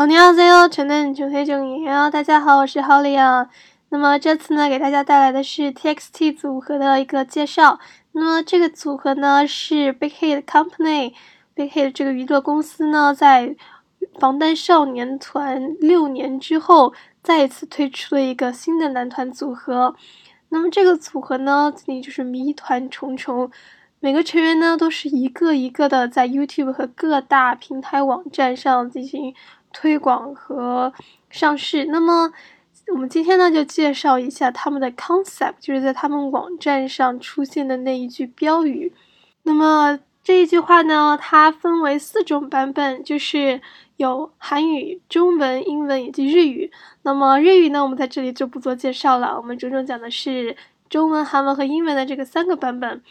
哦，你好，你好，全能全黑正义啊！大家好，我是 Holly 啊。那么这次呢，给大家带来的是 TXT 组合的一个介绍。那么这个组合呢，是 Big Hit Company。Big Hit 这个娱乐公司呢，在防弹少年团六年之后，再一次推出了一个新的男团组合。那么这个组合呢，自己就是谜团重重。每个成员呢，都是一个一个的在 YouTube 和各大平台网站上进行推广和上市。那么，我们今天呢，就介绍一下他们的 concept，就是在他们网站上出现的那一句标语。那么这一句话呢，它分为四种版本，就是有韩语、中文、英文以及日语。那么日语呢，我们在这里就不做介绍了，我们着重讲的是中文、韩文和英文的这个三个版本。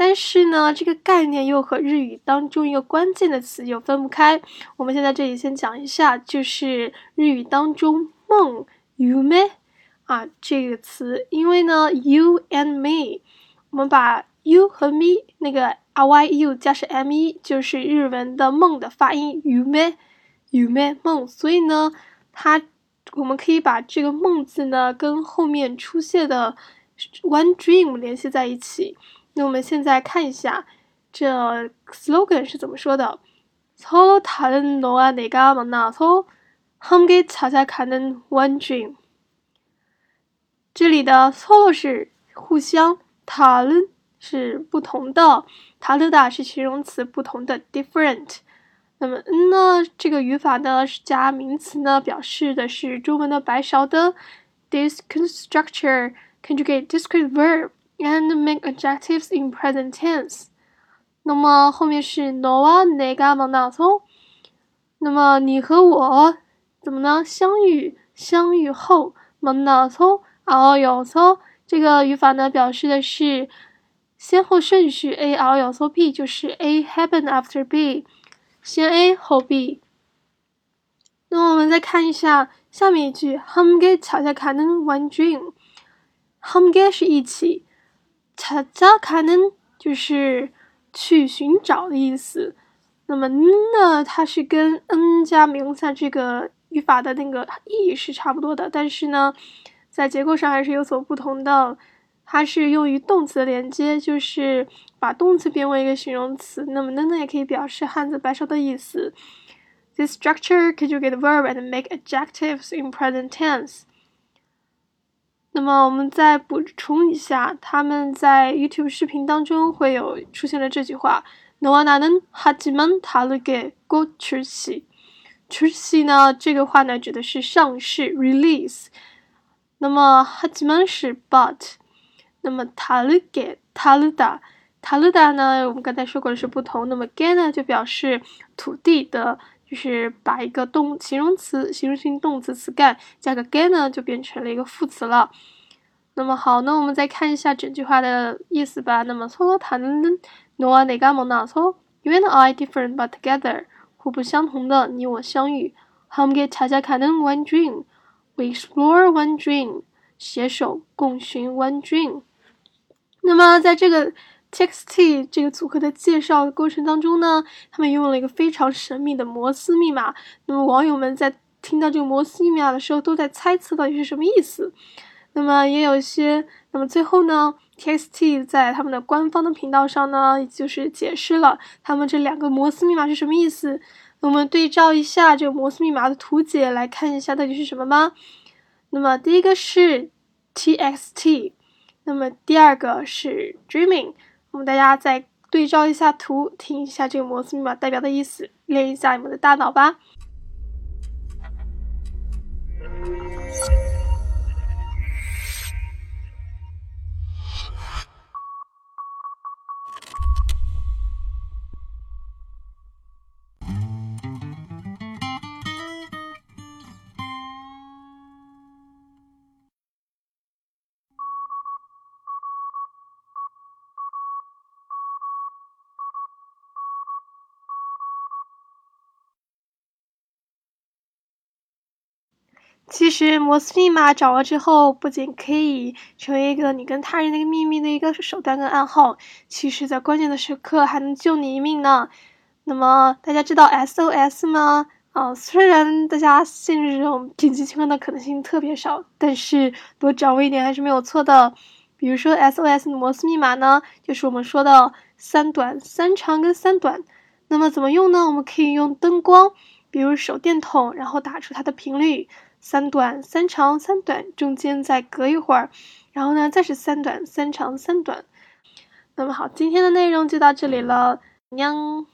但是呢，这个概念又和日语当中一个关键的词又分不开。我们现在这里先讲一下，就是日语当中“梦 ”“you me” 啊这个词，因为呢，“you and me”，我们把 “you” 和 “me” 那个 “ryu” 加上 “me”，就是日文的“梦”的发音 “yume”，“yume” 梦。所以呢，它我们可以把这个“梦”字呢跟后面出现的 “one dream” 联系在一起。那我们现在看一下这 slogan 是怎么说的。서로다른너와내가만나서함께찾아가는 one dream。这里的 solo 是互相，다른是不同的，다르다是形容词，不同的 different。那么嗯呢，这个语法呢是加名词呢，表示的是中文的白勺的 this structure conjugate discrete verb。 And make adjectives in present tense。那么后面是 no a nega manaso。那么你和我怎么呢？相遇，相遇后 manaso ao yo so。这个语法呢表示的是先后顺序 A ao yo so B，就是 A happen after B，先 A 后 B。那么我们再看一下下面一句，hamge 恰恰可能 one dream。hamge 是一起。查查卡能就是去寻找的意思，那么呢，它是跟 n 加名词这个语法的那个意义是差不多的，但是呢，在结构上还是有所不同的。它是用于动词的连接，就是把动词变为一个形容词。那么呢呢也可以表示汉字白勺的意思。This structure conjugate verb and make adjectives in present tense. 那么我们再补充一下，他们在 YouTube 视频当中会有出现了这句话：“No one knows how to man t a l get go to see。” to see 呢，这个话呢指的是上市 release。那么 “hajman” 是 but。那么 t a l get t a l da t a l da 呢，我们刚才说过的是不同。那么 get 呢就表示土地的，就是把一个动形容词形容性动词词干加个 get 呢，就变成了一个副词了。那么好，那我们再看一下整句话的意思吧。那么，서로다른너와내가만나 서， you and I different but together，互不相同的你我相遇。함께찾아가는 one dream，we explore one dream，携手共寻 one dream。那么，在这个 TXT 这个组合的介绍过程当中呢，他们用了一个非常神秘的摩斯密码。那么，网友们在听到这个摩斯密码的时候，都在猜测到底是什么意思。那么也有一些，那么最后呢，TXT 在他们的官方的频道上呢，就是解释了他们这两个摩斯密码是什么意思。我们对照一下这个摩斯密码的图解来看一下到底是什么吧。那么第一个是 TXT，那么第二个是 Dreaming。我们大家再对照一下图，听一下这个摩斯密码代表的意思，练一下你们的大脑吧。其实摩斯密码掌握之后，不仅可以成为一个你跟他人的一个秘密的一个手段跟暗号，其实在关键的时刻还能救你一命呢。那么大家知道 SOS 吗？啊，虽然大家陷入这种紧急情况的可能性特别少，但是多掌握一点还是没有错的。比如说 SOS 的摩斯密码呢，就是我们说的三短、三长跟三短。那么怎么用呢？我们可以用灯光，比如手电筒，然后打出它的频率，三短、三长、三短，中间再隔一会儿，然后呢再是三短、三长、三短。那么好，今天的内容就到这里了，娘。